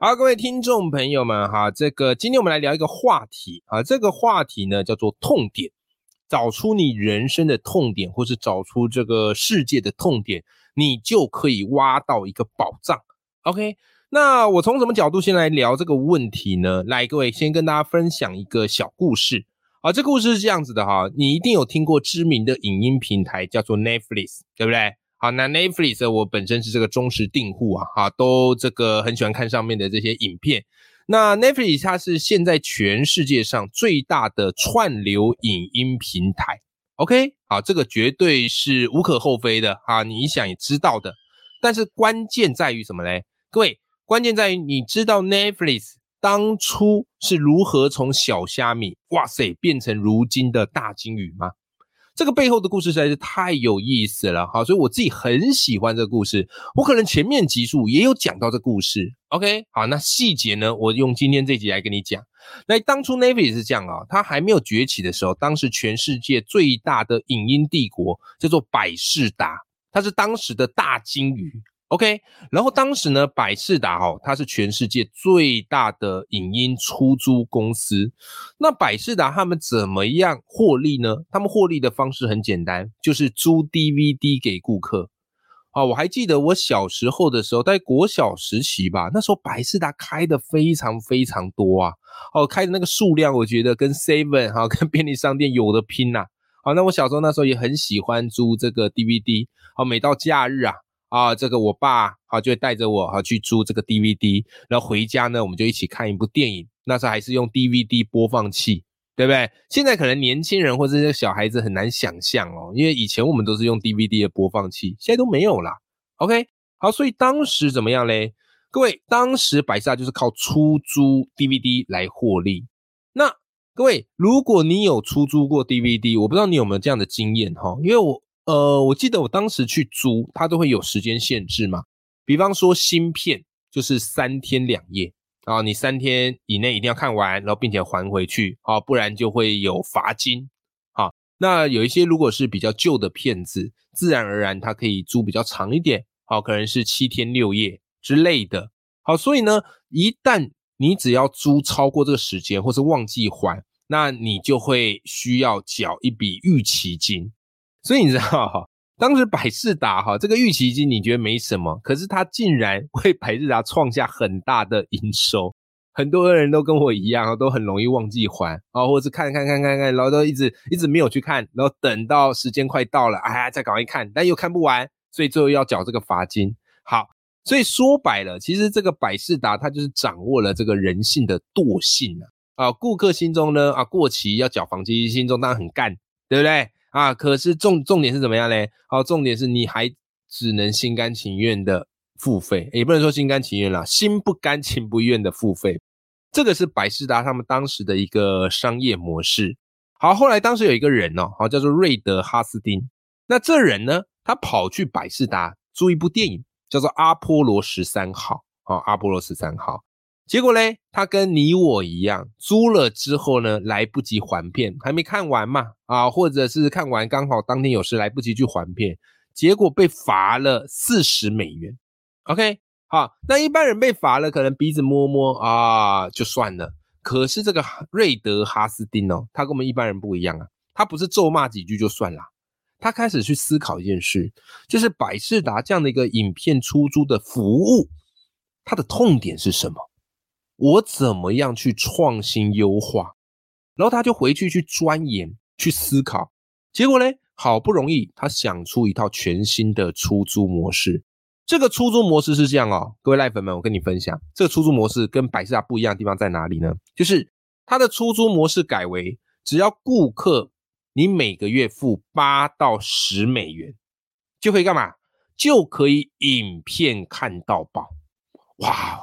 好，各位听众朋友们，哈，这个今天我们来聊一个话题啊，这个话题呢叫做痛点，找出你人生的痛点，或是找出这个世界的痛点，你就可以挖到一个宝藏。OK，那我从什么角度先来聊这个问题呢？来，各位先跟大家分享一个小故事啊，这故事是这样子的哈，你一定有听过知名的影音平台叫做 Netflix，对不对？好，那 Netflix 我本身是这个忠实订户啊，哈，都这个很喜欢看上面的这些影片。那 Netflix 它是现在全世界上最大的串流影音平台，OK，好，这个绝对是无可厚非的啊，你想也知道的。但是关键在于什么嘞？各位，关键在于你知道 Netflix 当初是如何从小虾米，哇塞，变成如今的大金鱼吗？这个背后的故事实在是太有意思了，好，所以我自己很喜欢这个故事。我可能前面集数也有讲到这故事，OK，好，那细节呢，我用今天这集来跟你讲。那当初 Navy 是这样啊，它还没有崛起的时候，当时全世界最大的影音帝国叫做百事达，它是当时的大金鱼。OK，然后当时呢，百事达哦，它是全世界最大的影音出租公司。那百事达他们怎么样获利呢？他们获利的方式很简单，就是租 DVD 给顾客。啊，我还记得我小时候的时候，在国小时期吧，那时候百事达开的非常非常多啊。哦，开的那个数量，我觉得跟 Seven 哈，跟便利商店有的拼呐。好，那我小时候那时候也很喜欢租这个 DVD。好，每到假日啊。啊，这个我爸啊就会带着我啊去租这个 DVD，然后回家呢，我们就一起看一部电影。那时候还是用 DVD 播放器，对不对？现在可能年轻人或者是小孩子很难想象哦，因为以前我们都是用 DVD 的播放器，现在都没有啦。OK，好，所以当时怎么样嘞？各位，当时百事就是靠出租 DVD 来获利。那各位，如果你有出租过 DVD，我不知道你有没有这样的经验哈，因为我。呃，我记得我当时去租，它都会有时间限制嘛。比方说新片就是三天两夜啊，你三天以内一定要看完，然后并且还回去啊，不然就会有罚金。好，那有一些如果是比较旧的片子，自然而然它可以租比较长一点，好，可能是七天六夜之类的。好，所以呢，一旦你只要租超过这个时间，或是忘记还，那你就会需要缴一笔逾期金。所以你知道哈，当时百事达哈这个预期金你觉得没什么，可是它竟然为百事达创下很大的营收。很多人都跟我一样都很容易忘记还啊，或者是看看看看看，然后都一直一直没有去看，然后等到时间快到了，哎呀，再赶快看，但又看不完，所以最后要缴这个罚金。好，所以说白了，其实这个百事达它就是掌握了这个人性的惰性啊啊，顾客心中呢啊过期要缴房金，心中当然很干，对不对？啊，可是重重点是怎么样嘞？好，重点是你还只能心甘情愿的付费，也不能说心甘情愿啦，心不甘情不愿的付费。这个是百事达他们当时的一个商业模式。好，后来当时有一个人哦，好叫做瑞德哈斯丁。那这人呢，他跑去百事达租一部电影，叫做《阿波罗十三号》。啊，《阿波罗十三号》。结果嘞，他跟你我一样，租了之后呢，来不及还片，还没看完嘛，啊，或者是看完刚好当天有事来不及去还片，结果被罚了四十美元。OK，好，那一般人被罚了，可能鼻子摸摸啊就算了。可是这个瑞德哈斯丁哦，他跟我们一般人不一样啊，他不是咒骂几句就算了，他开始去思考一件事，就是百事达这样的一个影片出租的服务，它的痛点是什么？我怎么样去创新优化？然后他就回去去钻研、去思考。结果呢，好不容易他想出一套全新的出租模式。这个出租模式是这样哦，各位赖粉们，我跟你分享，这个出租模式跟百事达不一样的地方在哪里呢？就是它的出租模式改为，只要顾客你每个月付八到十美元，就可以干嘛？就可以影片看到饱。哇！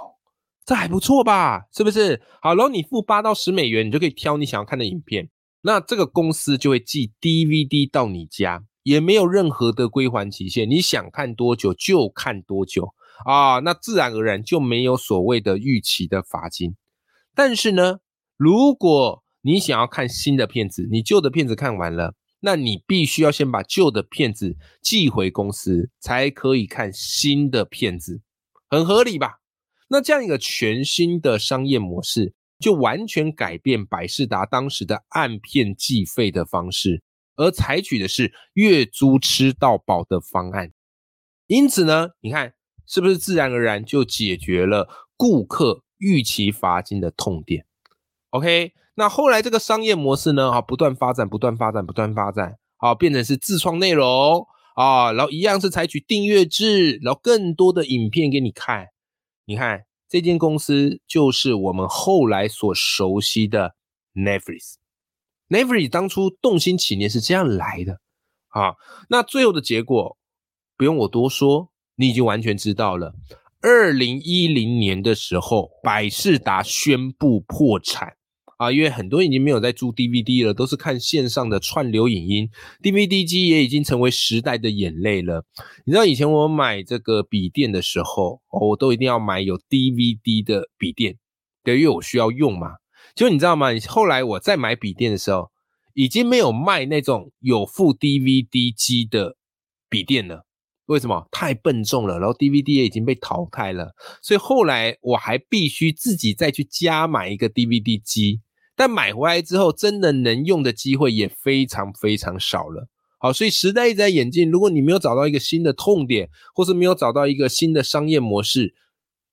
这还不错吧？是不是？好，然后你付八到十美元，你就可以挑你想要看的影片。那这个公司就会寄 DVD 到你家，也没有任何的归还期限，你想看多久就看多久啊。那自然而然就没有所谓的预期的罚金。但是呢，如果你想要看新的片子，你旧的片子看完了，那你必须要先把旧的片子寄回公司，才可以看新的片子，很合理吧？那这样一个全新的商业模式，就完全改变百事达当时的按片计费的方式，而采取的是月租吃到饱的方案。因此呢，你看是不是自然而然就解决了顾客预期罚金的痛点？OK，那后来这个商业模式呢，啊，不断发展，不断发展，不断发展，啊，变成是自创内容啊，然后一样是采取订阅制，然后更多的影片给你看。你看，这间公司就是我们后来所熟悉的 n e v f r i s n e v f r i s 当初动心起念是这样来的啊。那最后的结果不用我多说，你已经完全知道了。二零一零年的时候，百事达宣布破产。啊，因为很多已经没有在租 DVD 了，都是看线上的串流影音，DVD 机也已经成为时代的眼泪了。你知道以前我买这个笔电的时候，我都一定要买有 DVD 的笔电，对，因为我需要用嘛。就你知道吗？后来我再买笔电的时候，已经没有卖那种有附 DVD 机的笔电了。为什么？太笨重了，然后 DVD 也已经被淘汰了，所以后来我还必须自己再去加买一个 DVD 机。但买回来之后，真的能用的机会也非常非常少了。好，所以时代一直在演进。如果你没有找到一个新的痛点，或是没有找到一个新的商业模式，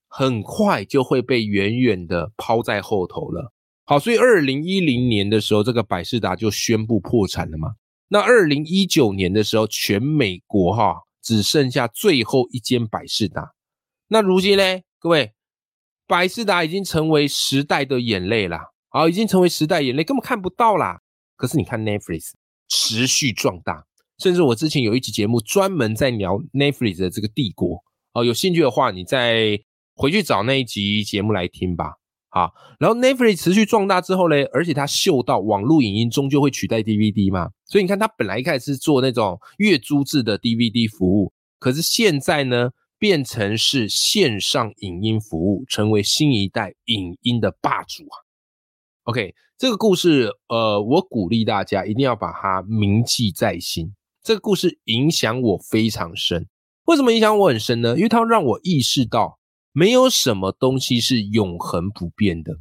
很快就会被远远的抛在后头了。好，所以二零一零年的时候，这个百事达就宣布破产了嘛。那二零一九年的时候，全美国哈只剩下最后一间百事达。那如今呢，各位，百事达已经成为时代的眼泪了。好，已经成为时代眼泪，根本看不到啦。可是你看 Netflix 持续壮大，甚至我之前有一集节目专门在聊 Netflix 的这个帝国。哦，有兴趣的话，你再回去找那一集节目来听吧。好，然后 Netflix 持续壮大之后呢，而且它嗅到网络影音终究会取代 DVD 嘛，所以你看它本来一开始是做那种月租制的 DVD 服务，可是现在呢，变成是线上影音服务，成为新一代影音的霸主啊。OK，这个故事，呃，我鼓励大家一定要把它铭记在心。这个故事影响我非常深。为什么影响我很深呢？因为它让我意识到，没有什么东西是永恒不变的。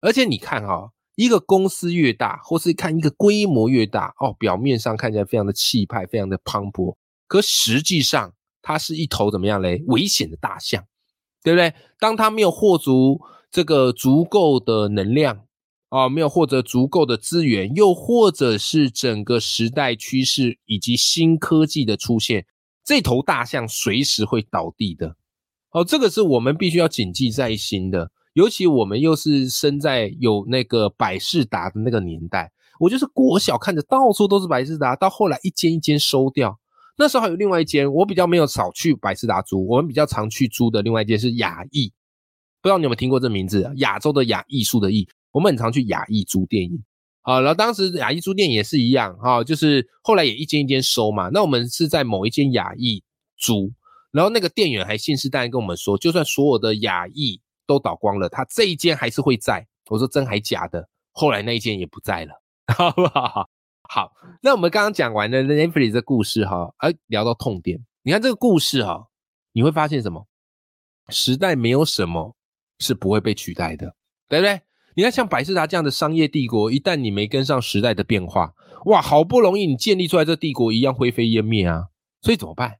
而且你看哈，一个公司越大，或是看一个规模越大，哦，表面上看起来非常的气派，非常的磅礴，可实际上它是一头怎么样嘞？危险的大象，对不对？当它没有获足这个足够的能量。啊，没有获得足够的资源，又或者是整个时代趋势以及新科技的出现，这头大象随时会倒地的。哦，这个是我们必须要谨记在心的。尤其我们又是生在有那个百事达的那个年代，我就是国小看着到处都是百事达，到后来一间一间收掉。那时候还有另外一间，我比较没有少去百事达租，我们比较常去租的另外一间是雅艺，不知道你有没有听过这名字？亚洲的亚，艺术的艺。我们很常去雅艺租电影，啊，然后当时雅艺租电影也是一样，哈，就是后来也一间一间收嘛。那我们是在某一间雅艺租，然后那个店员还信誓旦旦跟我们说，就算所有的雅艺都倒光了，他这一间还是会在。我说真还假的？后来那一间也不在了，好不好？好，那我们刚刚讲完的 Netflix 的故事，哈，哎，聊到痛点，你看这个故事，哈，你会发现什么？时代没有什么是不会被取代的，对不对？你看，像百事达这样的商业帝国，一旦你没跟上时代的变化，哇，好不容易你建立出来这帝国，一样灰飞烟灭啊！所以怎么办？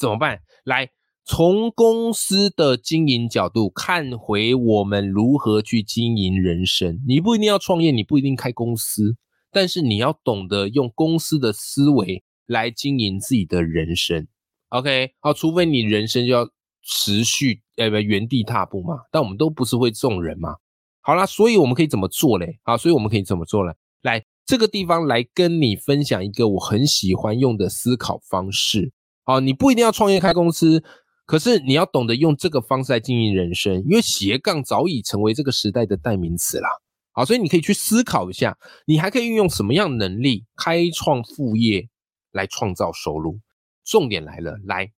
怎么办？来，从公司的经营角度看回我们如何去经营人生。你不一定要创业，你不一定开公司，但是你要懂得用公司的思维来经营自己的人生。OK，好，除非你人生就要持续呃不原地踏步嘛，但我们都不是会这种人嘛。好啦，所以我们可以怎么做嘞？啊，所以我们可以怎么做呢？来这个地方来跟你分享一个我很喜欢用的思考方式。好，你不一定要创业开公司，可是你要懂得用这个方式来经营人生，因为斜杠早已成为这个时代的代名词啦。好，所以你可以去思考一下，你还可以运用什么样能力开创副业来创造收入。重点来了，来，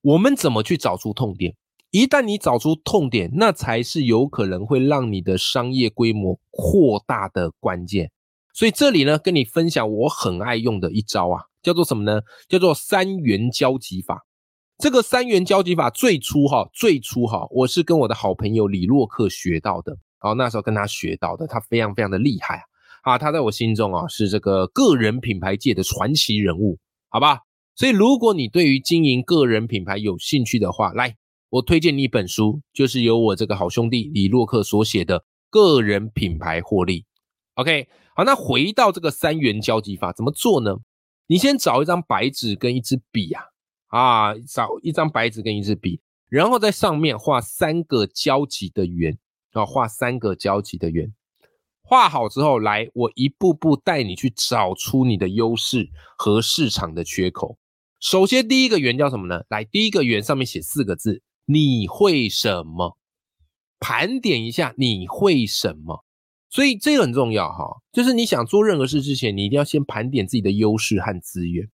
我们怎么去找出痛点？一旦你找出痛点，那才是有可能会让你的商业规模扩大的关键。所以这里呢，跟你分享我很爱用的一招啊，叫做什么呢？叫做三元交集法。这个三元交集法最初哈，最初哈，我是跟我的好朋友李洛克学到的。哦那时候跟他学到的，他非常非常的厉害啊！啊，他在我心中啊是这个个人品牌界的传奇人物，好吧？所以如果你对于经营个人品牌有兴趣的话，来，我推荐你一本书，就是由我这个好兄弟李洛克所写的《个人品牌获利》。OK，好，那回到这个三元交集法怎么做呢？你先找一张白纸跟一支笔啊，啊，找一张白纸跟一支笔，然后在上面画三个交集的圆。啊画三个交集的圆，画好之后，来，我一步步带你去找出你的优势和市场的缺口。首先，第一个圆叫什么呢？来，第一个圆上面写四个字：你会什么？盘点一下你会什么。所以这个很重要哈，就是你想做任何事之前，你一定要先盘点自己的优势和资源，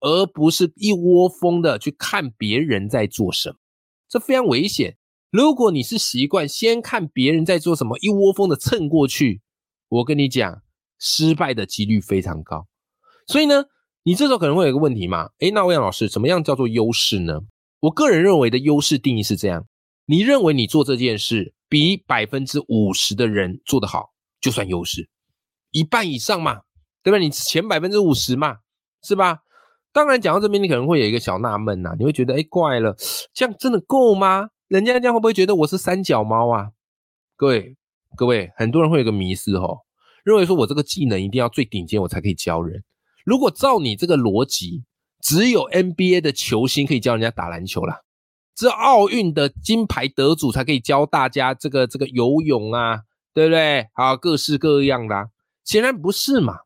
而不是一窝蜂的去看别人在做什么，这非常危险。如果你是习惯先看别人在做什么，一窝蜂的蹭过去，我跟你讲，失败的几率非常高。所以呢，你这时候可能会有一个问题嘛？诶，那欧阳老师，怎么样叫做优势呢？我个人认为的优势定义是这样：你认为你做这件事比百分之五十的人做得好，就算优势，一半以上嘛，对吧？你前百分之五十嘛，是吧？当然，讲到这边，你可能会有一个小纳闷呐，你会觉得，哎，怪了，这样真的够吗？人家这样会不会觉得我是三脚猫啊？各位，各位，很多人会有个迷思哦，认为说我这个技能一定要最顶尖我才可以教人。如果照你这个逻辑，只有 NBA 的球星可以教人家打篮球啦，只有奥运的金牌得主才可以教大家这个这个游泳啊，对不对？好，各式各样的，显然不是嘛，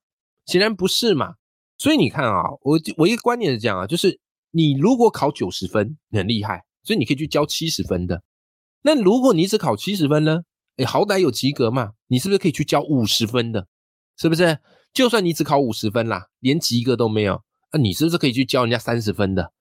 显然不是嘛。所以你看啊，我我一个观点是这样啊，就是你如果考九十分，很厉害。所以你可以去教七十分的，那如果你只考七十分呢？哎，好歹有及格嘛，你是不是可以去教五十分的？是不是？就算你只考五十分啦，连及格都没有，那你是不是可以去教人家三十分的？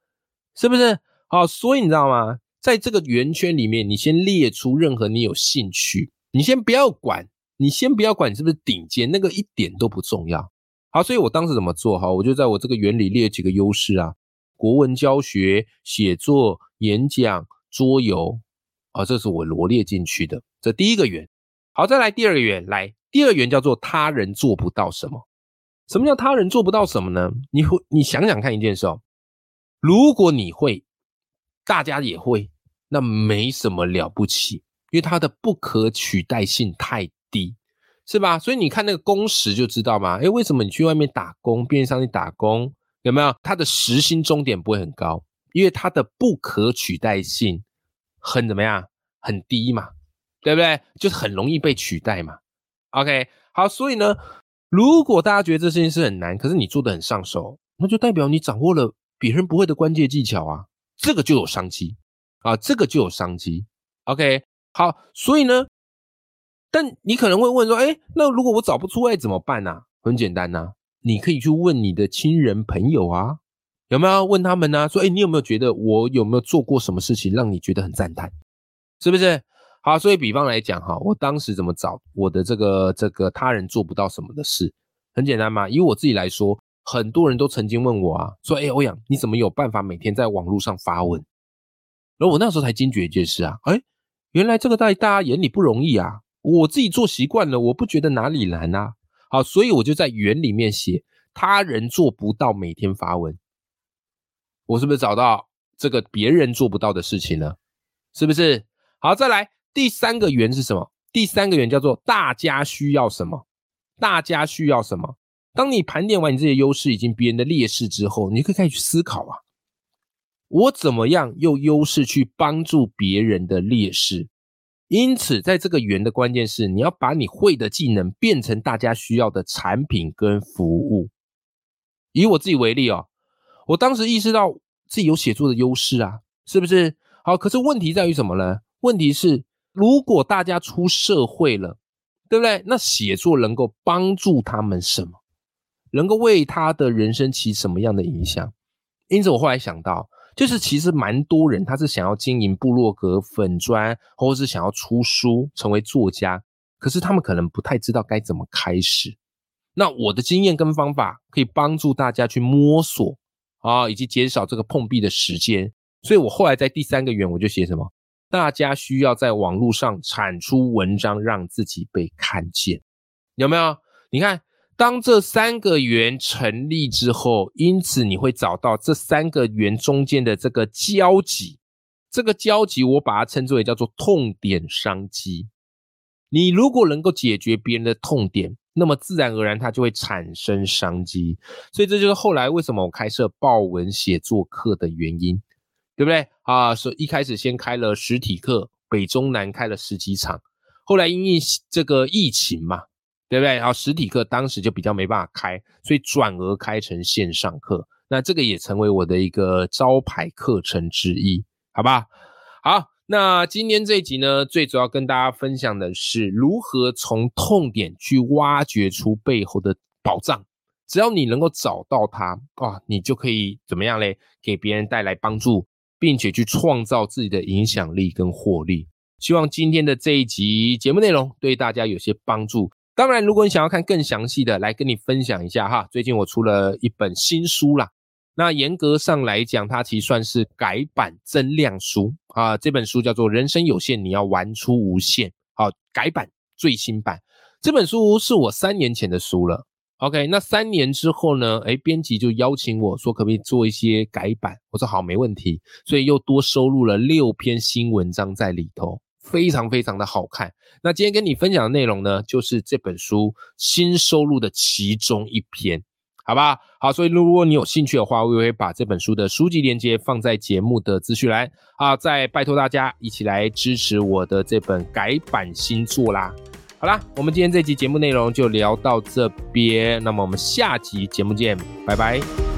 是不是？好，所以你知道吗？在这个圆圈里面，你先列出任何你有兴趣，你先不要管，你先不要管你是不是顶尖，那个一点都不重要。好，所以我当时怎么做？哈，我就在我这个圆里列几个优势啊。国文教学、写作、演讲、桌游，啊，这是我罗列进去的。这第一个圆，好，再来第二个圆，来，第二个圆叫做他人做不到什么？什么叫他人做不到什么呢？你会，你想想看一件事哦，如果你会，大家也会，那没什么了不起，因为它的不可取代性太低，是吧？所以你看那个工时就知道嘛。诶，为什么你去外面打工，便利商店打工？有没有？它的时薪终点不会很高，因为它的不可取代性很怎么样？很低嘛，对不对？就是很容易被取代嘛。OK，好，所以呢，如果大家觉得这事情是很难，可是你做的很上手，那就代表你掌握了别人不会的关键技巧啊，这个就有商机啊，这个就有商机。OK，好，所以呢，但你可能会问说，哎，那如果我找不出来怎么办呢？很简单呐。你可以去问你的亲人朋友啊，有没有问他们呢？说，哎，你有没有觉得我有没有做过什么事情让你觉得很赞叹？是不是？好，所以比方来讲哈，我当时怎么找我的这个这个他人做不到什么的事？很简单嘛，以我自己来说，很多人都曾经问我啊，说，哎，欧阳，你怎么有办法每天在网络上发文？然后我那时候才惊觉一件事啊，哎，原来这个在大家眼里不容易啊，我自己做习惯了，我不觉得哪里难啊。好，所以我就在圆里面写他人做不到每天发文，我是不是找到这个别人做不到的事情呢？是不是？好，再来第三个圆是什么？第三个圆叫做大家需要什么？大家需要什么？当你盘点完你这些优势以及别人的劣势之后，你可以开始去思考啊，我怎么样用优势去帮助别人的劣势？因此，在这个圆的关键是，你要把你会的技能变成大家需要的产品跟服务。以我自己为例哦，我当时意识到自己有写作的优势啊，是不是？好，可是问题在于什么呢？问题是，如果大家出社会了，对不对？那写作能够帮助他们什么？能够为他的人生起什么样的影响？因此，我后来想到，就是其实蛮多人他是想要经营部落格、粉砖，或者是想要出书、成为作家，可是他们可能不太知道该怎么开始。那我的经验跟方法可以帮助大家去摸索啊，以及减少这个碰壁的时间。所以我后来在第三个圆我就写什么？大家需要在网络上产出文章，让自己被看见，有没有？你看。当这三个圆成立之后，因此你会找到这三个圆中间的这个交集，这个交集我把它称之为叫做痛点商机。你如果能够解决别人的痛点，那么自然而然它就会产生商机。所以这就是后来为什么我开设报文写作课的原因，对不对啊？所以一开始先开了实体课，北中南开了十几场，后来因为这个疫情嘛。对不对？然后实体课当时就比较没办法开，所以转而开成线上课。那这个也成为我的一个招牌课程之一，好吧？好，那今天这一集呢，最主要跟大家分享的是如何从痛点去挖掘出背后的宝藏。只要你能够找到它，哇，你就可以怎么样嘞？给别人带来帮助，并且去创造自己的影响力跟获利。希望今天的这一集节目内容对大家有些帮助。当然，如果你想要看更详细的，来跟你分享一下哈。最近我出了一本新书啦，那严格上来讲，它其实算是改版增量书啊。这本书叫做《人生有限，你要玩出无限》，好，改版最新版。这本书是我三年前的书了。OK，那三年之后呢？哎，编辑就邀请我说，可不可以做一些改版？我说好，没问题。所以又多收录了六篇新文章在里头。非常非常的好看。那今天跟你分享的内容呢，就是这本书新收录的其中一篇，好吧？好，所以如果你有兴趣的话，我也会把这本书的书籍链接放在节目的资讯栏啊。再拜托大家一起来支持我的这本改版新作啦。好啦，我们今天这集节目内容就聊到这边，那么我们下集节目见，拜拜。